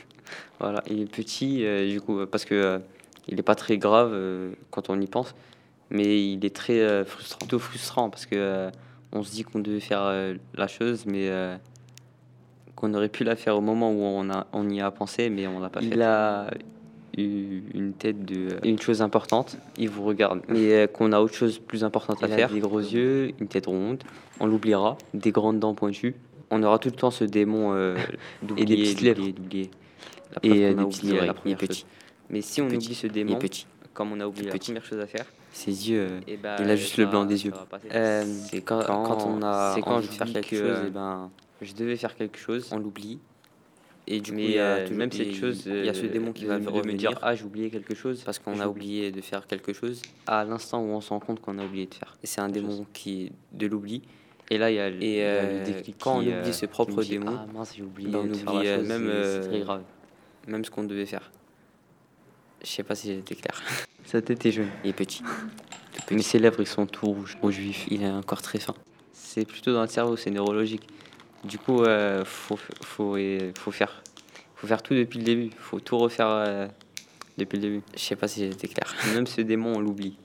Voilà, il est petit, euh, du coup, parce que euh, il n'est pas très grave euh, quand on y pense, mais il est très frustrant. Plutôt frustrant parce que on se dit qu'on devait faire la chose, mais qu'on aurait pu la faire au moment où on, a, on y a pensé, mais on l'a pas fait. Il a eu une tête de une chose importante. Il vous regarde, mais qu'on a autre chose plus importante à Il faire. des Des gros yeux, une tête ronde. On l'oubliera. Des grandes dents pointues. On aura tout le temps ce démon Et des petites lèvres. Et, euh, des petites oreilles. la Il est première petit. chose. Mais si on oublie ce démon, comme on a oublié la première chose à faire, Ses yeux, euh, eh ben, il a juste le blanc des ça yeux. Euh, c'est quand, quand on a quand je faire quelque que, chose, et ben, je devais faire quelque chose. on l'oublie. Et du coup, Mais, il y a euh, toujours même des- cette chose, il y a ce démon qui va me- dire Ah, j'ai oublié quelque chose. Parce qu'on a oublié de faire quelque chose. À l'instant où on se rend compte qu'on a oublié de faire. C'est un démon chose. qui est de l'oubli. Et là, il y a, le- Et il y a le déclic quand on oublie euh, ce propre démon, Ah mince, oublié ben, on faire oublie, la euh, chose, même, c'est- très grave. Même ce qu'on devait faire. Je sais pas si j'étais clair. Sa tête est jaune. Il est petit. Mais ses lèvres, ils sont tout rouges, rouge vif. Il est encore très fin. C'est plutôt dans le cerveau, c'est neurologique. Du coup, euh, faut, faut, euh, faut, faire, faut faire tout depuis le début. faut tout refaire euh, depuis le début. Je sais pas si j'étais clair. Même ce démon, on l'oublie.